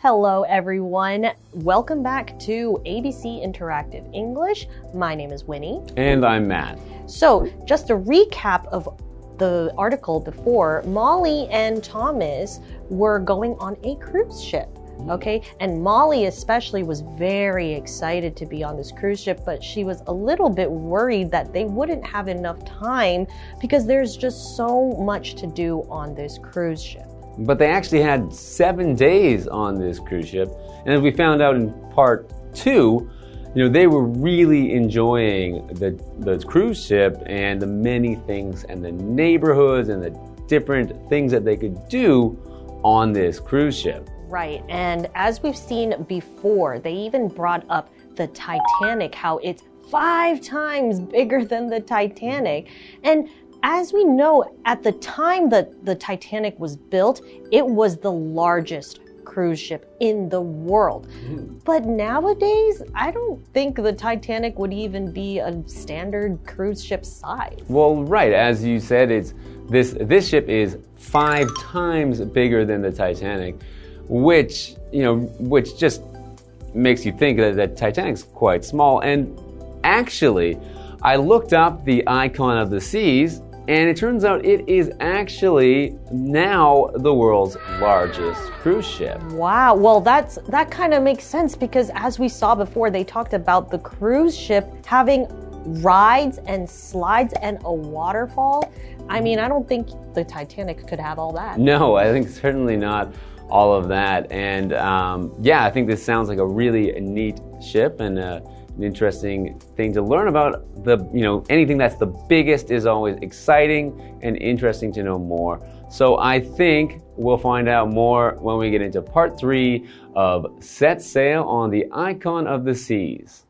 Hello, everyone. Welcome back to ABC Interactive English. My name is Winnie. And I'm Matt. So, just a recap of the article before Molly and Thomas were going on a cruise ship. Mm-hmm. Okay, and Molly especially was very excited to be on this cruise ship, but she was a little bit worried that they wouldn't have enough time because there's just so much to do on this cruise ship. But they actually had seven days on this cruise ship. And as we found out in part two, you know, they were really enjoying the, the cruise ship and the many things and the neighborhoods and the different things that they could do on this cruise ship. Right. And as we've seen before, they even brought up the Titanic, how it's five times bigger than the Titanic. And as we know, at the time that the Titanic was built, it was the largest cruise ship in the world. Mm. But nowadays, I don't think the Titanic would even be a standard cruise ship size. Well, right, as you said, it's this this ship is 5 times bigger than the Titanic, which, you know, which just makes you think that the Titanic's quite small and actually I looked up the icon of the seas and it turns out it is actually now the world's largest cruise ship. Wow. Well, that's that kind of makes sense because as we saw before, they talked about the cruise ship having rides and slides and a waterfall. I mean, I don't think the Titanic could have all that. No, I think certainly not all of that. And um, yeah, I think this sounds like a really neat ship and. Uh, an interesting thing to learn about. The you know anything that's the biggest is always exciting and interesting to know more. So I think we'll find out more when we get into part three of Set Sail on the Icon of the Seas.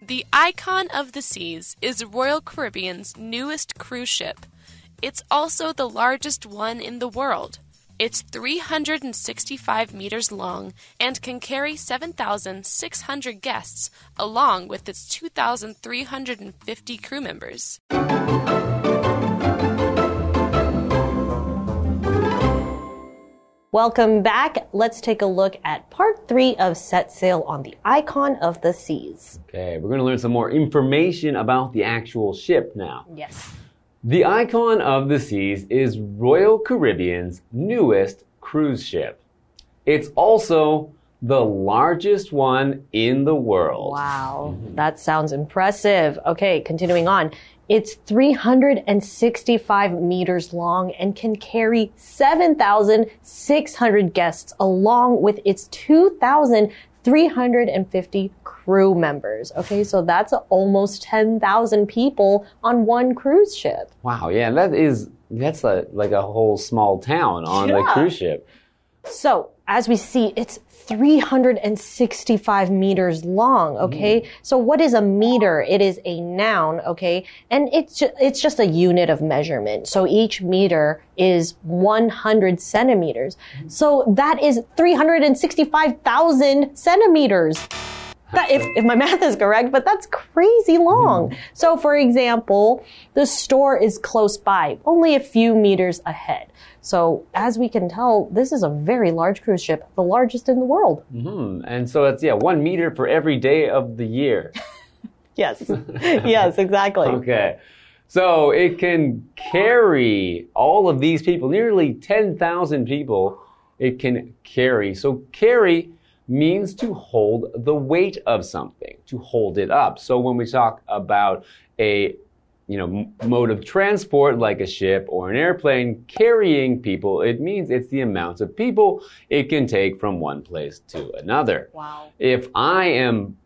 The Icon of the Seas is Royal Caribbean's newest cruise ship. It's also the largest one in the world. It's 365 meters long and can carry 7,600 guests, along with its 2,350 crew members. Welcome back. Let's take a look at part three of Set Sail on the Icon of the Seas. Okay, we're going to learn some more information about the actual ship now. Yes. The Icon of the Seas is Royal Caribbean's newest cruise ship. It's also the largest one in the world. Wow, mm-hmm. that sounds impressive. Okay, continuing on. It's 365 meters long and can carry 7,600 guests along with its 2,350 crew members. Okay, so that's almost 10,000 people on one cruise ship. Wow, yeah, that is that's a, like a whole small town on yeah. the cruise ship. So, as we see, it's 365 meters long, okay? Mm. So what is a meter? It is a noun, okay? And it's ju it's just a unit of measurement. So each meter is 100 centimeters. Mm. So that is 365,000 centimeters. That, if, if my math is correct, but that's crazy long. Mm. So, for example, the store is close by, only a few meters ahead. So, as we can tell, this is a very large cruise ship, the largest in the world. Mm -hmm. And so it's, yeah, one meter for every day of the year. yes. yes, exactly. okay. So it can carry all of these people, nearly 10,000 people, it can carry. So carry means to hold the weight of something, to hold it up. So when we talk about a you know, mode of transport like a ship or an airplane carrying people, it means it's the amount of people it can take from one place to another. Wow. If I am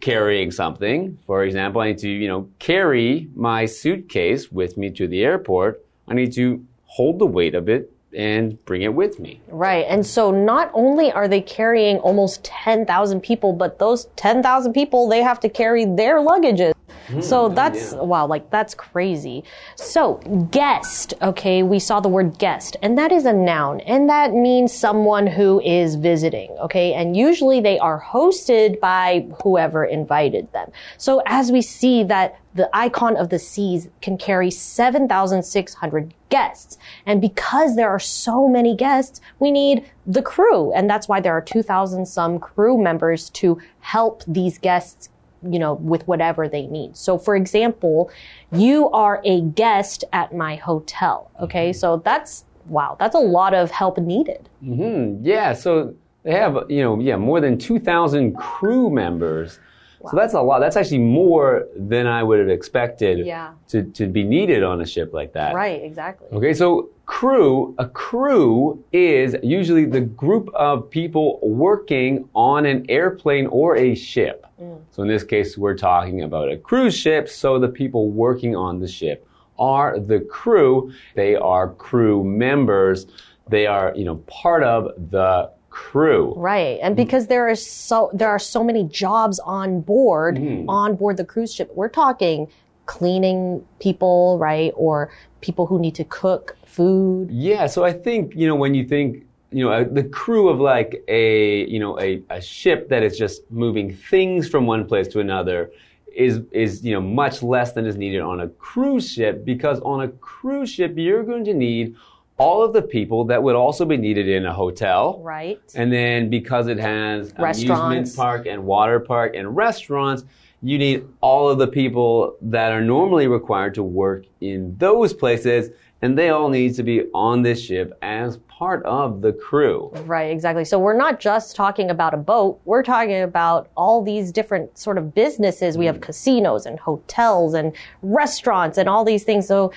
carrying something, for example, I need to, you know, carry my suitcase with me to the airport, I need to hold the weight of it and bring it with me. Right. And so not only are they carrying almost 10,000 people, but those 10,000 people, they have to carry their luggages. Hmm, so that's, wow, like that's crazy. So, guest, okay, we saw the word guest, and that is a noun, and that means someone who is visiting, okay, and usually they are hosted by whoever invited them. So, as we see that the icon of the seas can carry 7,600 guests. And because there are so many guests, we need the crew. And that's why there are 2,000 some crew members to help these guests you know, with whatever they need. So, for example, you are a guest at my hotel. Okay. Mm-hmm. So that's, wow, that's a lot of help needed. Mm-hmm. Yeah. So they have, you know, yeah, more than 2,000 crew members Wow. So that's a lot. That's actually more than I would have expected yeah. to, to be needed on a ship like that. Right, exactly. Okay, so crew, a crew is usually the group of people working on an airplane or a ship. Mm. So in this case, we're talking about a cruise ship, so the people working on the ship are the crew. They are crew members. They are, you know, part of the crew. Right. And because there is so there are so many jobs on board mm. on board the cruise ship. We're talking cleaning people, right? Or people who need to cook food. Yeah, so I think, you know, when you think you know, the crew of like a, you know, a, a ship that is just moving things from one place to another is, is, you know, much less than is needed on a cruise ship because on a cruise ship, you're going to need all of the people that would also be needed in a hotel. Right. And then because it has amusement park and water park and restaurants, you need all of the people that are normally required to work in those places and they all need to be on this ship as part of the crew. Right, exactly. So we're not just talking about a boat, we're talking about all these different sort of businesses. We have mm. casinos and hotels and restaurants and all these things. So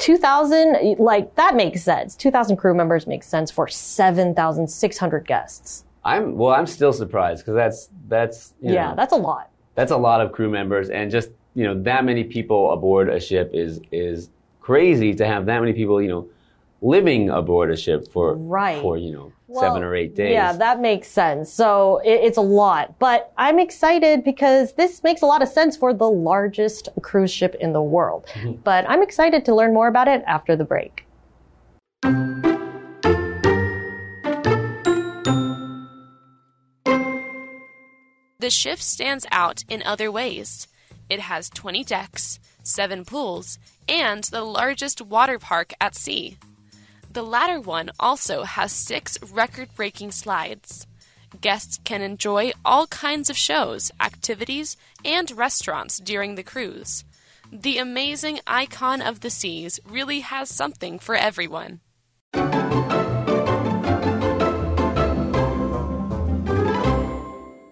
2,000, like that makes sense. 2,000 crew members makes sense for 7,600 guests. I'm well. I'm still surprised because that's that's yeah, know, that's a lot. That's a lot of crew members, and just you know that many people aboard a ship is is crazy to have that many people. You know, living aboard a ship for right. for you know well, seven or eight days. Yeah, that makes sense. So it, it's a lot, but I'm excited because this makes a lot of sense for the largest cruise ship in the world. Mm -hmm. But I'm excited to learn more about it after the break. The ship stands out in other ways. It has 20 decks, seven pools, and the largest water park at sea. The latter one also has six record breaking slides. Guests can enjoy all kinds of shows, activities, and restaurants during the cruise. The amazing icon of the seas really has something for everyone.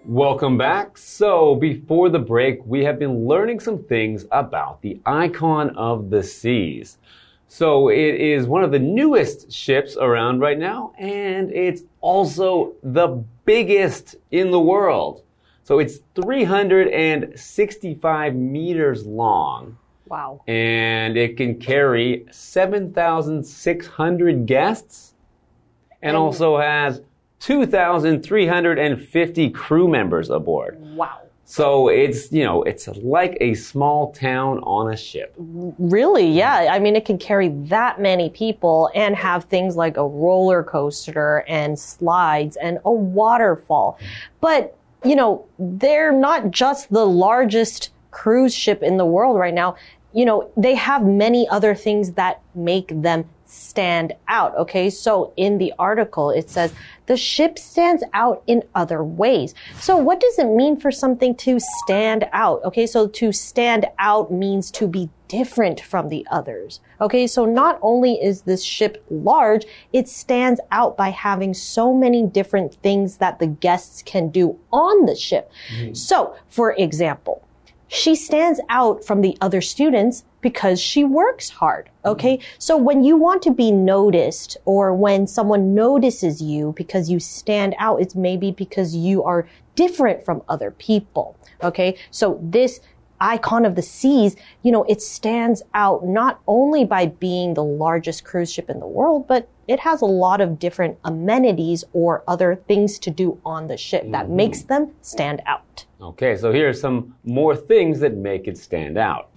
Welcome back. So, before the break, we have been learning some things about the icon of the seas. So it is one of the newest ships around right now, and it's also the biggest in the world. So it's 365 meters long. Wow. And it can carry 7,600 guests and, and also has 2,350 crew members aboard. Wow. So it's, you know, it's like a small town on a ship. Really? Yeah. I mean, it can carry that many people and have things like a roller coaster and slides and a waterfall. But, you know, they're not just the largest cruise ship in the world right now. You know, they have many other things that make them stand out. Okay. So in the article, it says the ship stands out in other ways. So what does it mean for something to stand out? Okay. So to stand out means to be different from the others. Okay. So not only is this ship large, it stands out by having so many different things that the guests can do on the ship. Mm. So for example, she stands out from the other students because she works hard. Okay. Mm-hmm. So when you want to be noticed or when someone notices you because you stand out, it's maybe because you are different from other people. Okay. So this icon of the seas, you know, it stands out not only by being the largest cruise ship in the world, but it has a lot of different amenities or other things to do on the ship that Mm-hmm. makes them stand out. Okay, so here are some more things that make it stand out.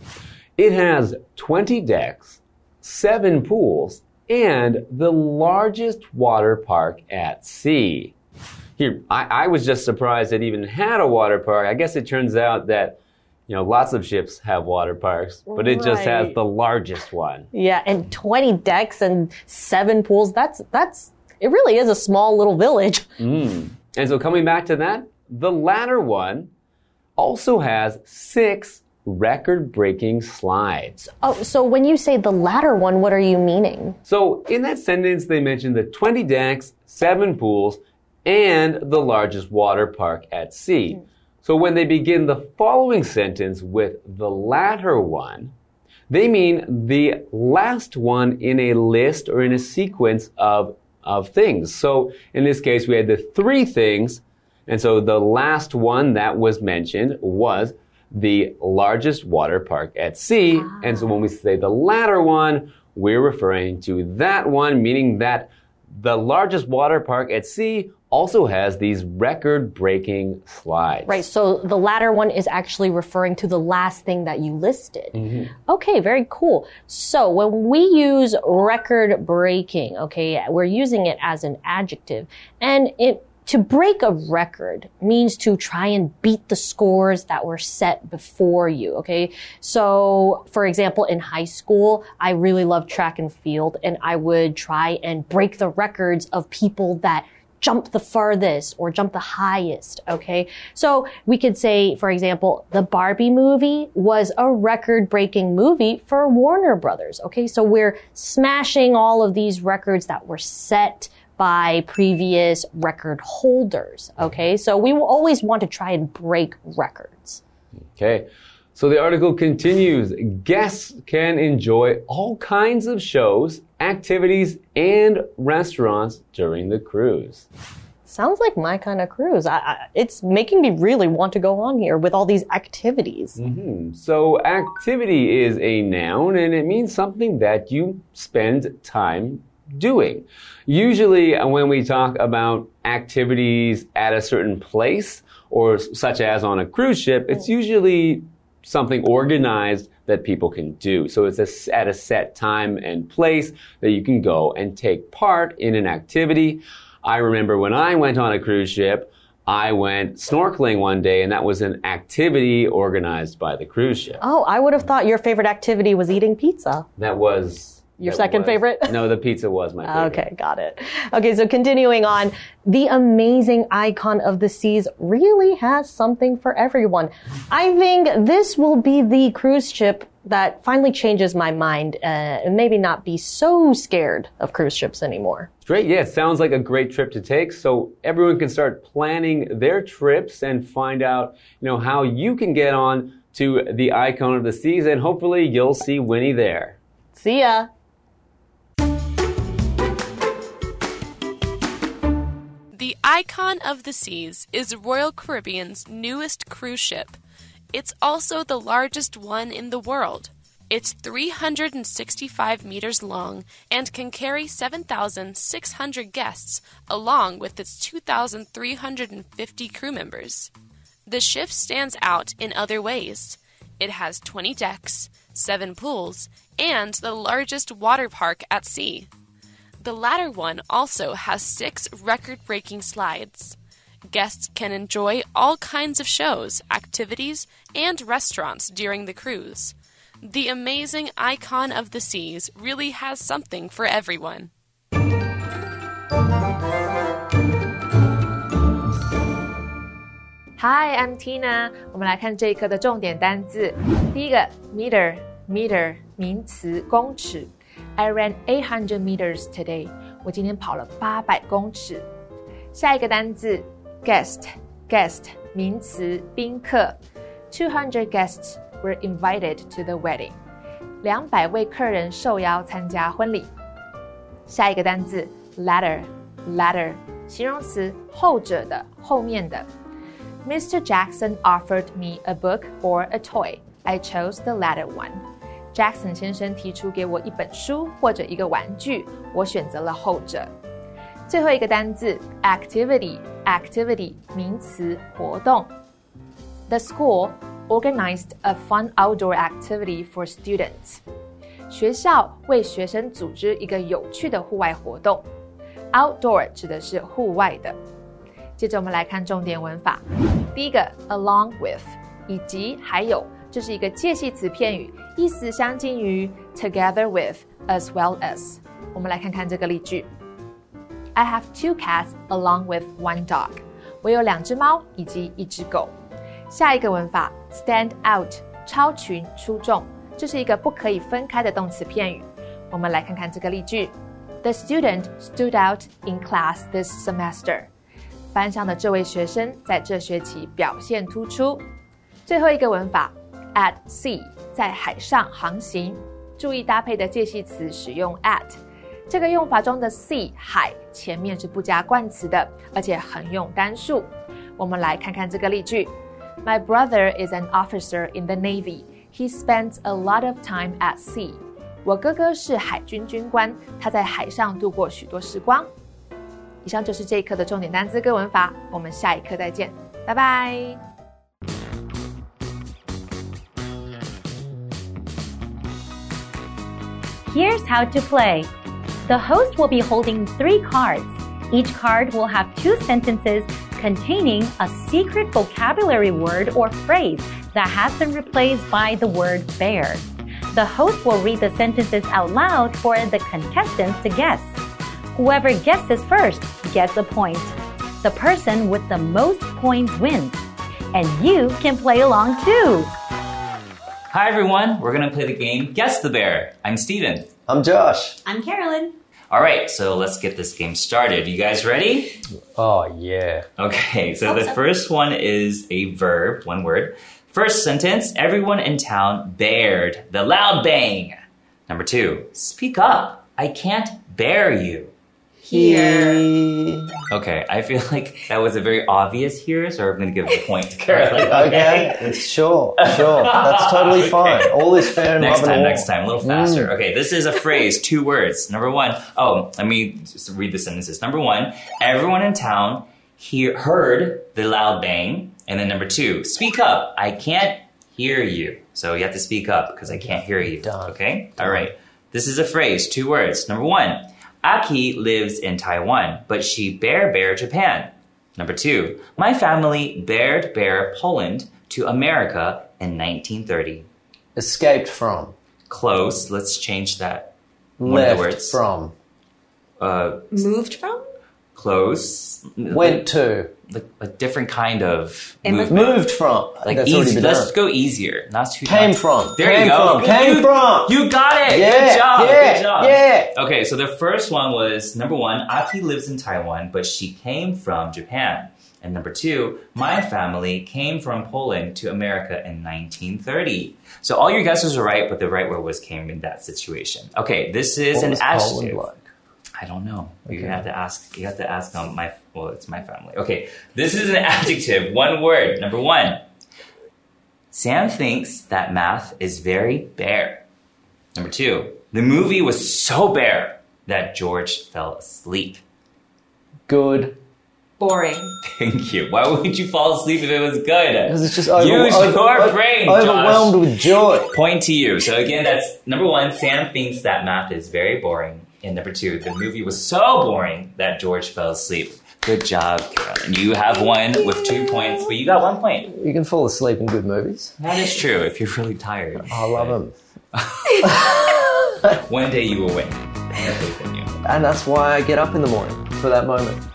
It has 20 decks, seven pools, and the largest water park at sea. Here, I, I was just surprised it even had a water park. I guess it turns out that, you know, lots of ships have water parks, but it just has the largest one. Yeah, and 20 decks and seven pools. That's, that's, it really is a small little village. Mm. And so coming back to that, the latter one also has six record breaking slides. Oh, so when you say the latter one, what are you meaning? So in that sentence, they mentioned the 20 decks, seven pools, and the largest water park at sea. Hmm. So when they begin the following sentence with the latter one, they mean the last one in a list or in a sequence of, of things. So in this case, we had the three things. And so the last one that was mentioned was the largest water park at sea. Ah. And so when we say the latter one, we're referring to that one, meaning that the largest water park at sea also has these record breaking slides. Right, so the latter one is actually referring to the last thing that you listed. Mm-hmm. Okay, very cool. So when we use record breaking, okay, we're using it as an adjective. And it to break a record means to try and beat the scores that were set before you, okay? So, for example, in high school, I really loved track and field and I would try and break the records of people that jump the farthest or jump the highest, okay? So we could say, for example, the Barbie movie was a record breaking movie for Warner Brothers, okay? So we're smashing all of these records that were set by previous record holders, okay? So we will always want to try and break records. Okay. So the article continues. Guests can enjoy all kinds of shows, activities, and restaurants during the cruise. Sounds like my kind of cruise. I, I, it's making me really want to go on here with all these activities. Mm-hmm. So activity is a noun and it means something that you spend time doing. Usually uh, when we talk about activities at a certain place or such as on a cruise ship, it's usually something organized that people can do. So it's a at a set time and place that you can go and take part in an activity. I remember when I went on a cruise ship, I went snorkeling one day and that was an activity organized by the cruise ship. Oh, I would have thought your favorite activity was eating pizza. That was Your second was- favorite? No, the pizza was my favorite. Okay, got it. Okay, so continuing on, the amazing icon of the seas really has something for everyone. I think this will be the cruise ship that finally changes my mind uh, and maybe not be so scared of cruise ships anymore. Great. Yeah, sounds like a great trip to take. So everyone can start planning their trips and find out, you know, how you can get on to the icon of the seas and hopefully you'll see Winnie there. See ya. Icon of the Seas is Royal Caribbean's newest cruise ship. It's also the largest one in the world. It's 365 meters long and can carry 7,600 guests, along with its 2,350 crew members. The ship stands out in other ways. It has 20 decks, 7 pools, and the largest water park at sea. The latter one also has six record breaking slides. Guests can enjoy all kinds of shows, activities, and restaurants during the cruise. The amazing icon of the seas really has something for everyone. Hi, I'm Tina。我们来看这一课的重点单字。第一个 meter meter 名词公尺。 I ran 800 meters today. today。我今天跑了八百公尺。下一个单字，guest，guest 名词，宾客。200 guests were invited to the wedding。两百位客人受邀参加婚礼。下一个单字，latter，ladder 形容词，后者的，后面的。Mr. Jackson offered me a book or a toy. I chose the latter one. Jackson 先生提出给我一本书或者一个玩具，我选择了后者。最后一个单字 activity，activity 名词活动。The school organized a fun outdoor activity for students. 学校为学生组织一个有趣的户外活动。Outdoor 指的是户外的。接着我们来看重点文法。第一个 along with 以及还有，这是一个介系词片语，意思相近于 together with as well as。我们来看看这个例句。I have two cats along with one dog。我有两只猫以及一只狗。下一个文法，stand out，超群、出众，这是一个不可以分开的动词片语。我们来看看这个例句：The student stood out in class this semester。班上的这位学生在这学期表现突出。最后一个文法，at sea，在海上航行。注意搭配的介系词使用 at。这个用法中的 sea 海前面是不加冠词的，而且横用单数。我们来看看这个例句：My brother is an officer in the navy. He spends a lot of time at sea. 我哥哥是海军军官，他在海上度过许多时光。以上就是这一课的重点单词跟文法，我们下一课再见，拜拜。Here's how to play. The host will be holding three cards. Each card will have two sentences containing a secret vocabulary word or phrase that has been replaced by the word bear. The host will read the sentences out loud for the contestants to guess. Whoever guesses first gets a point. The person with the most points wins. And you can play along too. Hi everyone, we're gonna play the game Guess the Bear. I'm Steven. I'm Josh. I'm Carolyn. All right, so let's get this game started. You guys ready? Oh, yeah. Okay, so the first one is a verb, one word. First sentence everyone in town bared the loud bang. Number two, speak up. I can't bear you. Here. Okay, I feel like that was a very obvious here, so I'm going to give a point to Carolyn. Okay, it's sure, sure. That's totally fine. All is fair in Next love and time, war. next time, a little faster. Mm. Okay, this is a phrase, two words. Number one, oh, let me just read the sentences. Number one, everyone in town hear, heard the loud bang. And then number two, speak up. I can't hear you. So you have to speak up because I can't hear you. Done. Okay? All right. This is a phrase, two words. Number one, Aki lives in Taiwan, but she bear bear Japan. Number two, my family bared bear Poland to America in 1930. Escaped from. Close. Let's change that. One Left of the words. from. Uh, Moved from? Close. Went to. Like a different kind of movement. Moved from. Like That's easy. Let's done. go easier. Not too. Came not- from. There Came you go. from. Came you, from. You got it. Yeah, Good job. yeah, Good job. yeah. Okay, so the first one was number one. Aki lives in Taiwan, but she came from Japan. And number two, my family came from Poland to America in 1930. So all your guesses are right, but the right word was came in that situation. Okay, this is What an was Poland like? I don't know. You have to ask. You have to ask um, my. Well, it's my family. Okay, this is an adjective. One word. Number one. Sam thinks that math is very bare. Number two. The movie was so bare that George fell asleep. Good. Boring. Thank you. Why would you fall asleep if it was good? Because it's just over, Use over- your over- brain, overwhelmed Josh. with joy. Point to you. So again, that's number one. Sam thinks that math is very boring. And number two, the movie was so boring that George fell asleep. Good job, Carolyn. You have one with two points, but you got one point. You can fall asleep in good movies. That is true if you're really tired. I love them. One day you will win. I in you. And that's why I get up in the morning for that moment.